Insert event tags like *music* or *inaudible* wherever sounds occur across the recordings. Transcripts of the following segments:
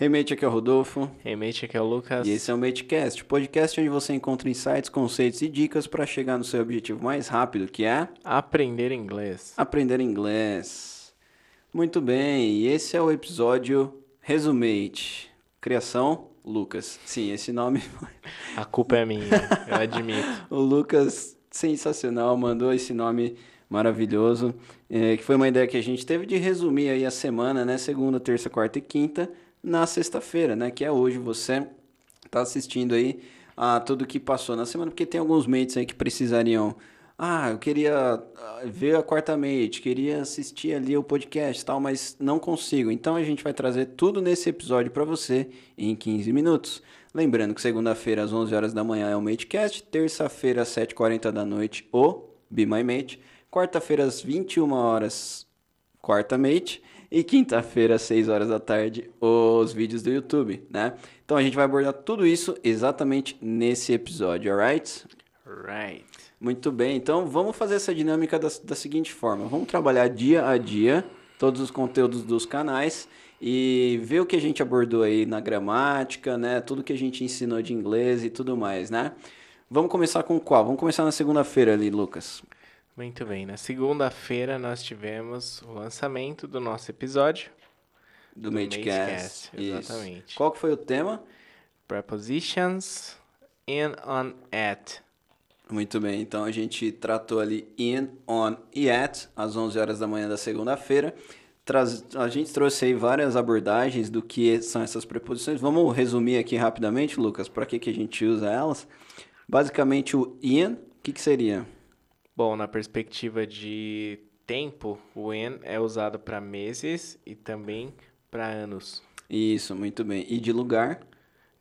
Hey mate, aqui é o Rodolfo. Hey mate, aqui é o Lucas. E esse é o Matecast, podcast onde você encontra insights, conceitos e dicas para chegar no seu objetivo mais rápido, que é Aprender inglês. aprender inglês. Muito bem, e esse é o episódio Resumate. Criação, Lucas. Sim, esse nome A culpa é minha, eu *laughs* admito. O Lucas, sensacional, mandou esse nome maravilhoso, é, que foi uma ideia que a gente teve de resumir aí a semana, né? Segunda, terça, quarta e quinta, na sexta-feira, né? Que é hoje você tá assistindo aí a tudo que passou na semana, porque tem alguns mates aí que precisariam. Ah, eu queria ah, ver a quarta mate, queria assistir ali o podcast tal, mas não consigo. Então a gente vai trazer tudo nesse episódio para você em 15 minutos. Lembrando que segunda-feira às 11 horas da manhã é o Matecast, terça-feira às 7h40 da noite o Be My Mate, quarta-feira às 21 horas quarta mate e quinta-feira às 6 horas da tarde os vídeos do YouTube, né? Então a gente vai abordar tudo isso exatamente nesse episódio, alright? Right. Muito bem, então vamos fazer essa dinâmica da, da seguinte forma: vamos trabalhar dia a dia todos os conteúdos dos canais e ver o que a gente abordou aí na gramática, né? Tudo que a gente ensinou de inglês e tudo mais, né? Vamos começar com qual? Vamos começar na segunda-feira ali, Lucas. Muito bem, na segunda-feira nós tivemos o lançamento do nosso episódio. Do, Do Isso. exatamente. Qual que foi o tema? Prepositions in, on, at. Muito bem, então a gente tratou ali in, on e at, às 11 horas da manhã da segunda-feira. A gente trouxe aí várias abordagens do que são essas preposições. Vamos resumir aqui rapidamente, Lucas, para que, que a gente usa elas. Basicamente, o in, o que, que seria? Bom, na perspectiva de tempo, o in é usado para meses e também para anos. Isso, muito bem. E de lugar.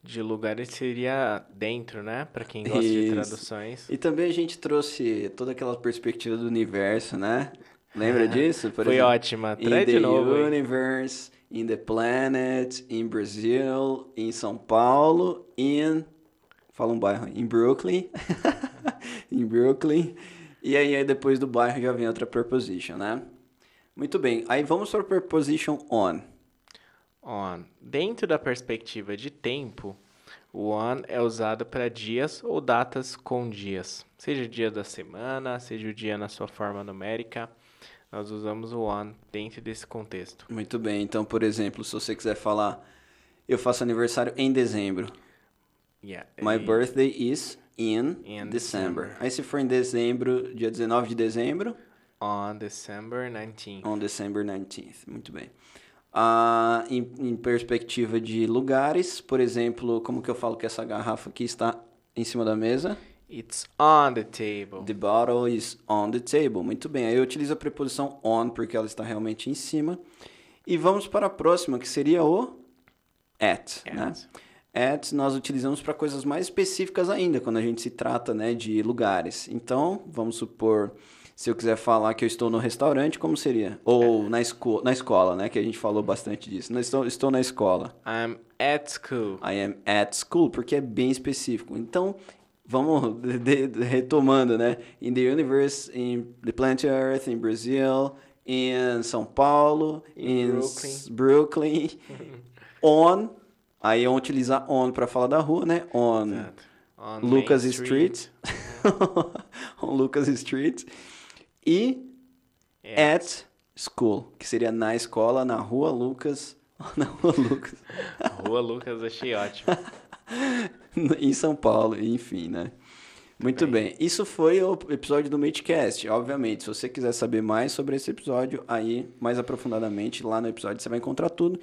De lugar ele seria dentro, né? Para quem gosta de Isso. traduções. E também a gente trouxe toda aquela perspectiva do universo, né? Lembra *laughs* disso? Por Foi exemplo, ótima. In Traz the de novo. hein? universe, in the planet, in Brazil, em São Paulo, in... Fala um bairro. Em Brooklyn. *laughs* em Brooklyn. E aí, aí depois do bairro já vem outra preposition, né? Muito bem. Aí vamos para a preposition on. On. Dentro da perspectiva de tempo, o on é usado para dias ou datas com dias. Seja o dia da semana, seja o dia na sua forma numérica, nós usamos o on dentro desse contexto. Muito bem. Então, por exemplo, se você quiser falar... Eu faço aniversário em dezembro. Yeah. My e- birthday is in, In December. December. Aí se for em dezembro, dia 19 de dezembro, On December 19th. on December 19th. Muito bem. Ah, em, em perspectiva de lugares, por exemplo, como que eu falo que essa garrafa aqui está em cima da mesa? It's on the table. The bottle is on the table. Muito bem. Aí eu utilizo a preposição on porque ela está realmente em cima. E vamos para a próxima, que seria o at, né? At nós utilizamos para coisas mais específicas ainda, quando a gente se trata né, de lugares. Então, vamos supor, se eu quiser falar que eu estou no restaurante, como seria? Ou na, esco na escola, né? Que a gente falou bastante disso. Não, estou, estou na escola. I'm at school. I am at school, porque é bem específico. Então, vamos de- de- retomando, né? In the universe, in the planet Earth, in Brazil, in São Paulo, In in Brooklyn. Brooklyn, *laughs* on. Aí vamos utilizar on para falar da rua, né? On. On Lucas Main Street. on *laughs* Lucas Street. E At. at school, que seria na escola, na rua Lucas. *laughs* Na rua Lucas. *laughs* Rua Lucas, achei ótimo. em São Paulo, enfim, né? Muito bem. Isso foi o episódio do Matecast. Obviamente, se você quiser saber mais sobre esse episódio, aí, mais aprofundadamente, lá no episódio você vai encontrar tudo.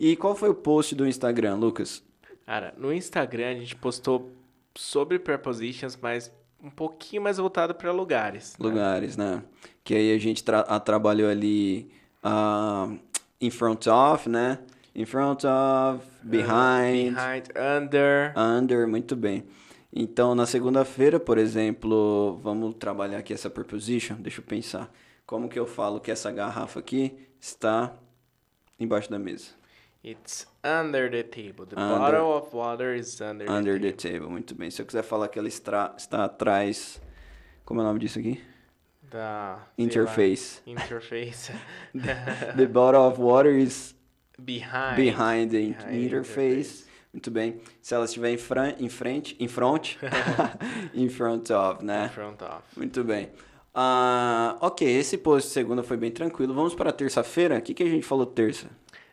E qual foi o post do Instagram, Lucas? Cara, no Instagram a gente postou sobre prepositions, mas um pouquinho mais voltado para lugares. né? Lugares, né? Que aí a gente tra- a- trabalhou ali ah, in front of, né? In front of, behind, Behind, under. under, muito bem. Então, na segunda-feira, por exemplo, vamos trabalhar aqui essa preposition. Deixa eu pensar. Como que eu falo que essa garrafa aqui está embaixo da mesa? It's under the table. The Under. bottle of water is under, Under the the table. table, muito bem. Se eu quiser falar que ela está, está atrás... Como é o nome disso aqui? Da sei lá, Interface. interface. *laughs* The bottle of water is Behind. behind the Behind the interface. Muito bem. Se ela estiver em, fran- em frente, em front, *laughs* *laughs* in front of, In né? front of. Muito bem. Ah, ok, esse post de segunda foi bem tranquilo. Vamos para terça-feira. O que, que a gente falou terça?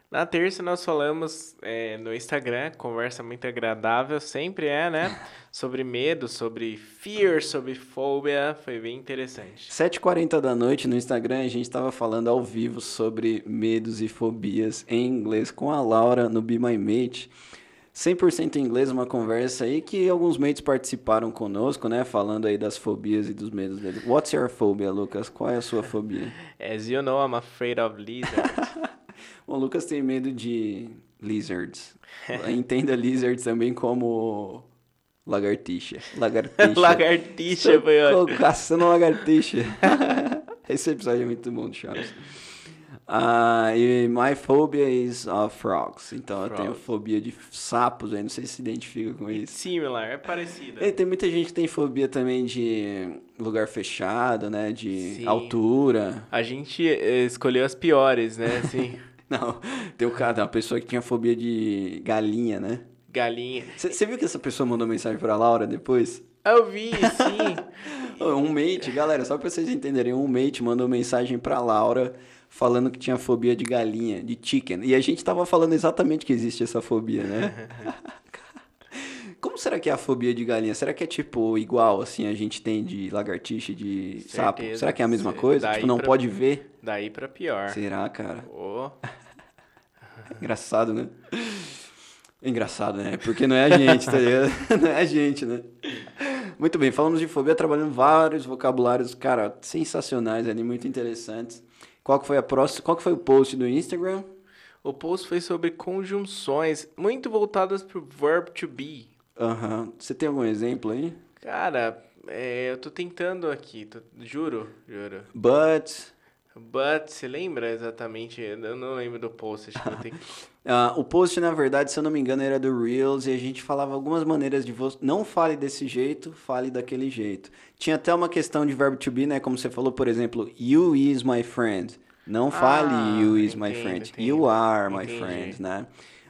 Na terça nós falamos é, no Instagram, conversa muito agradável, sempre é, né? *laughs* Sobre medo, sobre fear, sobre fobia, foi bem interessante. 7h40 da noite no Instagram, a gente estava falando ao vivo sobre medos e fobias em inglês com a Laura no Be My Mate. 100% em inglês, uma conversa aí que alguns mates participaram conosco, né? Falando aí das fobias e dos medos deles. What's your phobia, Lucas? Qual é a sua fobia? *laughs* As you know, I'm afraid of lizards. *laughs* O Lucas tem medo de lizards. *laughs* Entenda lizards também como lagartixa. Lagartixa. Lagartixa foi ótimo. Caçando lagartixa. Esse episódio é muito bom do Ah, e my phobia is of frogs. Então eu tenho fobia de sapos, aí não sei se se identifica com isso. Similar, é parecido. E tem muita gente que tem fobia também de lugar fechado, né? De Sim. altura. A gente eh, escolheu as piores, né? Assim, *laughs* Não, tem um cara, uma pessoa que tinha fobia de galinha, né? galinha. Você viu que essa pessoa mandou mensagem pra Laura depois? Eu vi, sim. *laughs* Um mate, galera, só pra vocês entenderem, um mate mandou mensagem pra Laura falando que tinha fobia de galinha, de chicken. E a gente tava falando exatamente que existe essa fobia, né? *laughs* Como será que é a fobia de galinha? Será que é tipo igual, assim, a gente tem de lagartixa, e de sapo? Certeza. Será que é a mesma Cê- coisa? daí Tipo, não pra- pode ver? Daí pra pior. Será, cara? Ô, *laughs* Engraçado, né? Engraçado, né? Porque não é a gente, tá ligado? *laughs* Não é a gente, né? Muito bem, falamos de fobia, trabalhando vários vocabulários, cara, sensacionais ali, muito interessantes. Qual que foi a próxima? Qual que foi o post do Instagram? O post foi sobre conjunções, muito voltadas pro verb to be. Aham. Você tem algum exemplo aí? Cara, é, eu tô tentando aqui, tô- juro, juro. But. But, você lembra exatamente? Eu não lembro do post, acho que vou ter que... *laughs* ah, o post, na verdade, se eu não me engano, era do Reels e a gente falava algumas maneiras de você. Não fale desse jeito, fale daquele jeito. Tinha até uma questão de verbo to be, né? Como você falou, por exemplo, you is my friend. Não fale Ah, you is my entendo, friend. entendo. You are my Entendi. friend, né?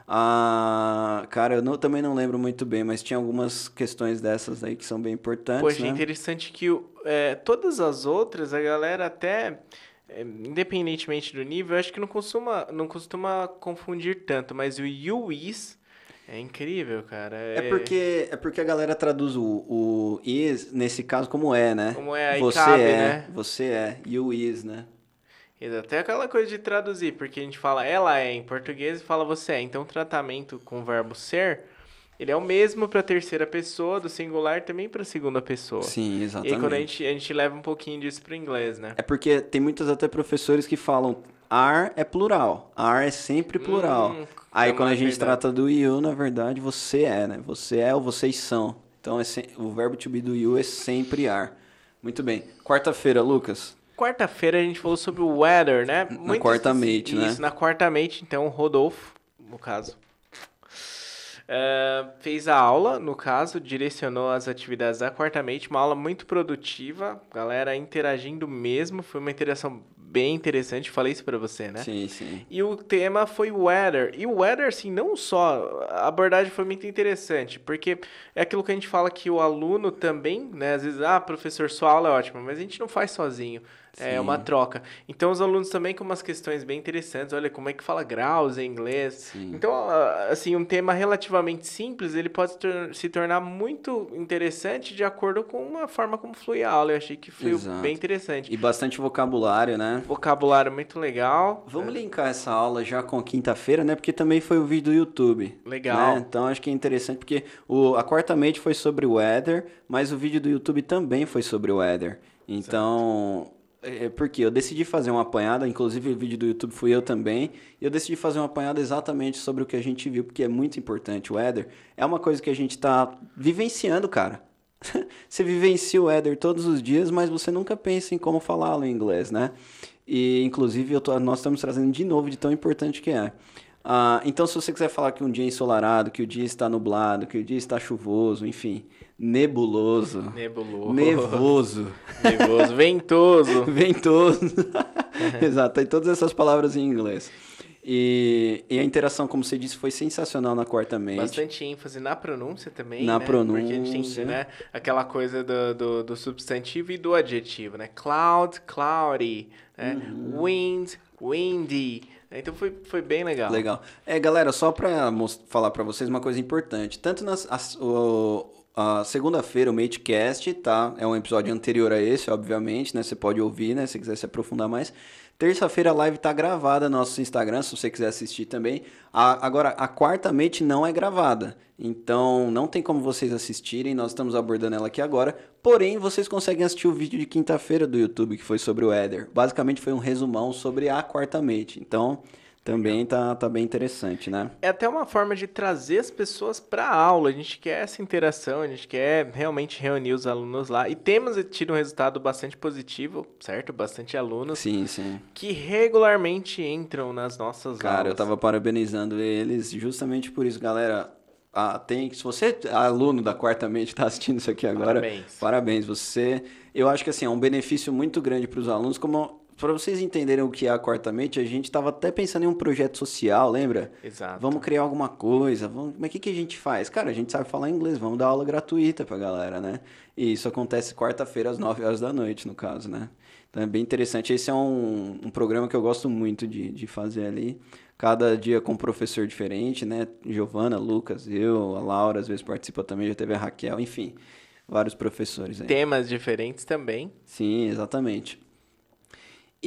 Ah, cara, eu não- também não lembro muito bem, mas tinha algumas questões dessas aí que são bem importantes, Poxa, é né? interessante que é, todas as outras, a galera até, é, independentemente do nível, eu acho que não costuma, não costuma confundir tanto, mas o you is é incrível, cara. É porque, é porque a galera traduz o, o is, nesse caso, como é, né? Como é, aí você cabe, é, né? você é, you is, né? Até aquela coisa de traduzir, porque a gente fala ela é em português e fala você é. Então o tratamento com o verbo ser, ele é o mesmo para terceira pessoa, do singular também para segunda pessoa. Sim, E exatamente. aí quando a gente, a gente leva um pouquinho disso pro inglês, né? É porque tem muitos até professores que falam are é plural, are é sempre plural. Hum, Aí é quando a mais gente verdade. trata do you, na verdade, você é, né? Você é ou vocês são. Então é se- o verbo to be do you é sempre are. Muito bem. Quarta-feira, Lucas. Quarta-feira a gente falou sobre o weather, né? Na quarta mate, né? Isso, na quarta mate, então o Rodolfo, no caso, é, fez a aula, no caso, direcionou as atividades da quarta mate, uma aula muito produtiva, galera interagindo mesmo, foi uma interação bem interessante, falei isso pra você, né? Sim, sim. E o tema foi weather. E o weather, assim, não só. A abordagem foi muito interessante, porque é aquilo que a gente fala que o aluno também, né? Às vezes, ah, professor, sua aula é ótima, mas a gente não faz sozinho. É Sim. uma troca. Então, os alunos também com umas questões bem interessantes. Olha, como é que fala graus em inglês. Sim. Então, assim, um tema relativamente simples, ele pode se tor- se tornar muito interessante de acordo com a forma como flui a aula. Eu achei que foi Exato. bem interessante. E bastante vocabulário, né? Vocabulário muito legal. Vamos linkar essa aula já com quinta-feira, né? Porque também foi o vídeo do YouTube. Legal. né? Então acho que é interessante porque o, a quarta mate foi sobre o weather, mas o vídeo do YouTube também foi sobre o weather. Então, é porque eu decidi fazer uma apanhada, inclusive o vídeo do YouTube fui eu também, e eu decidi fazer uma apanhada exatamente sobre o que a gente viu, porque é muito importante. O weather é uma coisa que a gente tá vivenciando, cara. *laughs* você vivencia o weather todos os dias, mas você nunca pensa em como falá-lo em inglês, né? E, inclusive, tô- nós estamos trazendo de novo de tão importante que é. Ah, então, se você quiser falar que um dia é ensolarado, que o dia está nublado, que o dia está chuvoso, enfim, nebuloso, Nebuloso. nevoso, *laughs* Nevoso, ventoso. *laughs* ventoso. *laughs* Exato, tem todas essas palavras em inglês. E, e a interação, como você disse, foi sensacional na quarta mente. Bastante ênfase na pronúncia também, Na né? Porque a gente pronúncia. tem, né, aquela coisa do, do, do substantivo e do adjetivo, né? Cloud, cloudy, né? Uhum. Wind, windy. Então foi, foi bem legal. Legal. É, galera, só pra mos- falar pra vocês uma coisa importante. Tanto nas, as- o- segunda-feira, o Matecast, tá? É um episódio anterior a esse, obviamente, né? Você pode ouvir, né? Se quiser se aprofundar mais. Terça-feira a live tá gravada no nosso Instagram, se você quiser assistir também. A- agora, a quarta Mate não é gravada. Então, não tem como vocês assistirem. Nós estamos abordando ela aqui agora. Porém, vocês conseguem assistir o vídeo de quinta-feira do YouTube, que foi sobre o Éder. Basicamente, foi um resumão sobre a quarta Mate. Então, também tá, tá bem interessante, né? É até uma forma de trazer as pessoas para a aula. A gente quer essa interação, a gente quer realmente reunir os alunos lá. E temos tido um resultado bastante positivo, certo? Bastante alunos Sim, sim. que regularmente entram nas nossas Cara, aulas. eu tava parabenizando eles justamente por isso, galera. Ah, tem, se você é aluno da quarta mente *laughs* tá assistindo isso aqui agora, Parabéns. parabéns. Você, eu acho que assim é um benefício muito grande para os alunos, como para vocês entenderem o que é a quarta mente, a gente tava até pensando em um projeto social, lembra? Exato. Vamos criar alguma coisa, vamos... mas o que, que a gente faz? Cara, a gente sabe falar inglês, vamos dar aula gratuita pra galera, né? E isso acontece quarta-feira às 9 horas da noite, no caso, né? Então é bem interessante. Esse é um, um programa que eu gosto muito de, de fazer ali. Cada dia com um professor diferente, né? Giovana, Lucas, eu, a Laura, às vezes participa também, já teve a Raquel, enfim, vários professores aí. Temas diferentes também. Sim, exatamente.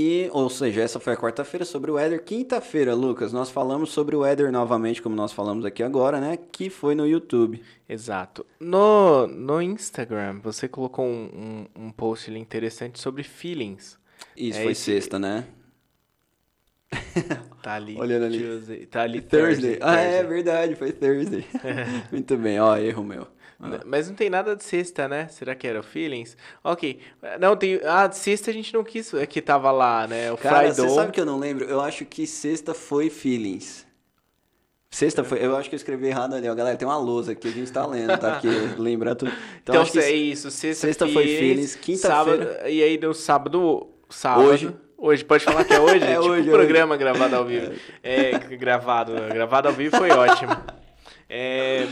E, ou seja, essa foi a quarta-feira sobre o Éder. Quinta-feira, Lucas, nós falamos sobre o Éder novamente, como nós falamos aqui agora, né? Que foi no YouTube. Exato. No, no Instagram, você colocou um, um, um post ali interessante sobre feelings. Isso É foi esse- sexta, né? *laughs* Tá ali. Olhando ali. Tuesday, Tá ali Thursday. Thursday. Ah, é Thursday. verdade, foi Thursday. *laughs* Muito bem, ó, erro meu. N- Mas não tem nada de sexta, né? Será que era o Feelings? Ok. Não, tem. Ah, de sexta a gente não quis. É que tava lá, né? O Cara, Friday. você sabe que eu não lembro? Eu acho que sexta foi Feelings. Sexta foi. Eu acho que eu escrevi errado ali, ó. Galera, tem uma lousa aqui, a gente tá lendo, tá? Porque *laughs* lembra tudo. Então, Então, que é isso. Sexta, sexta foi Feelings, quinta-feira- E aí no sábado. Sábado. Hoje. Hoje, pode falar que é hoje? *laughs* É tipo hoje, um programa gravado ao vivo. É, gravado. Gravado ao vivo foi ótimo. *laughs* É,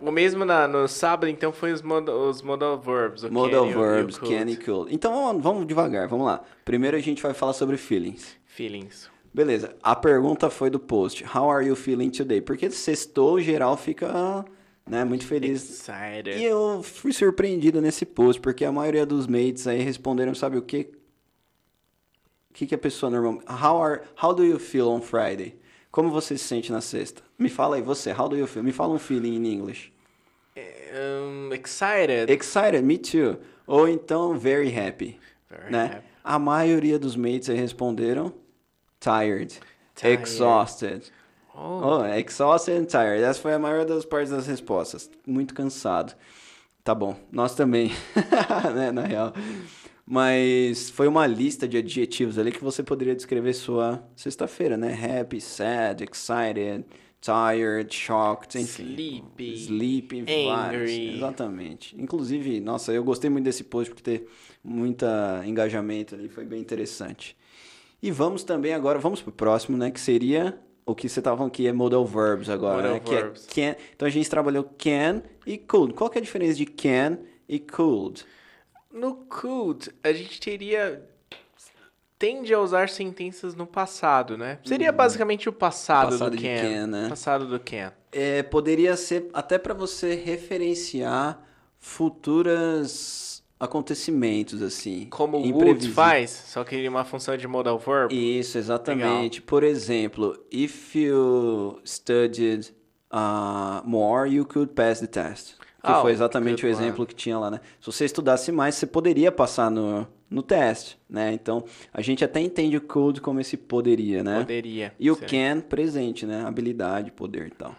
o mesmo na, no sábado, então, foi os, mod, os modal verbs. O Modal can verbs, could. can e could. Então vamos, vamos devagar, vamos lá. Primeiro a gente vai falar sobre feelings. Feelings. Beleza, a pergunta foi do post. How are you feeling today? Porque sextou, geral fica né, muito feliz. Excited. E eu fui surpreendido nesse post, porque a maioria dos mates aí responderam, sabe o quê? O que, que a pessoa normalmente... How, are, how do you feel on Friday? Como você se sente na sexta? Me fala aí, você, how do you feel? Me fala um feeling in English. Um, excited. Excited, me too. Ou então, very happy. Very né? happy. A maioria dos mates aí responderam tired, Tired. exhausted. Oh, Oh, exhausted and tired. Essa foi a maior das partes das respostas. Muito cansado. Tá bom, nós também, *laughs* né, na real. Mas foi uma lista de adjetivos ali que você poderia descrever sua sexta-feira, né? Happy, sad, excited, tired, shocked, enfim. Sleepy, Sleepy, angry. vários. Exatamente. Inclusive, nossa, eu gostei muito desse post porque ter muito engajamento ali, foi bem interessante. E vamos também agora, vamos pro próximo, né? Que seria o que você tava falando que é modal verbs agora, Modal né? Que verbs. é can. Então a gente trabalhou can e could. Qual que é a diferença de can e could? No could, a gente teria. Tende a usar sentenças no passado, né? Seria basicamente o passado, Passado do can. can, né? Passado do can. É, poderia ser até para você referenciar futuros acontecimentos, assim. Como o would faz, só que ele é uma função de modal verb. Isso, exatamente. Por exemplo, if you studied uh, more, you could pass the test. Que Ah, foi exatamente o exemplo que tinha lá, né? Se você estudasse mais, você poderia passar no, no teste, né? Então, a gente até entende o could como esse poderia, né? Poderia. E o can, presente, né? Habilidade, poder e tal.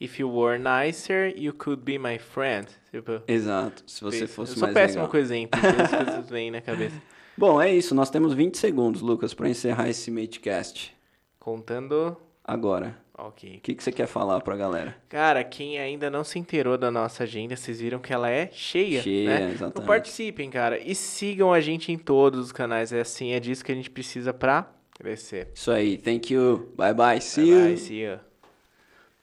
If you were nicer, you could be my friend. Tipo, Exato. Se você isso. fosse Eu sou mais péssimo legal. com exemplo, então as coisas vêm na cabeça. *laughs* Bom, é isso. Nós temos 20 segundos, Lucas, para encerrar esse Matecast. Contando. Agora, Ok. o que, que você quer falar pra galera? Cara, quem ainda não se inteirou da nossa agenda, vocês viram que ela é cheia, Cheia, né? exatamente. Então participem, cara, e sigam a gente em todos os canais. É assim, é disso que a gente precisa pra Crescer. Isso aí. Thank you. Bye bye. See Bye you. bye, see ya.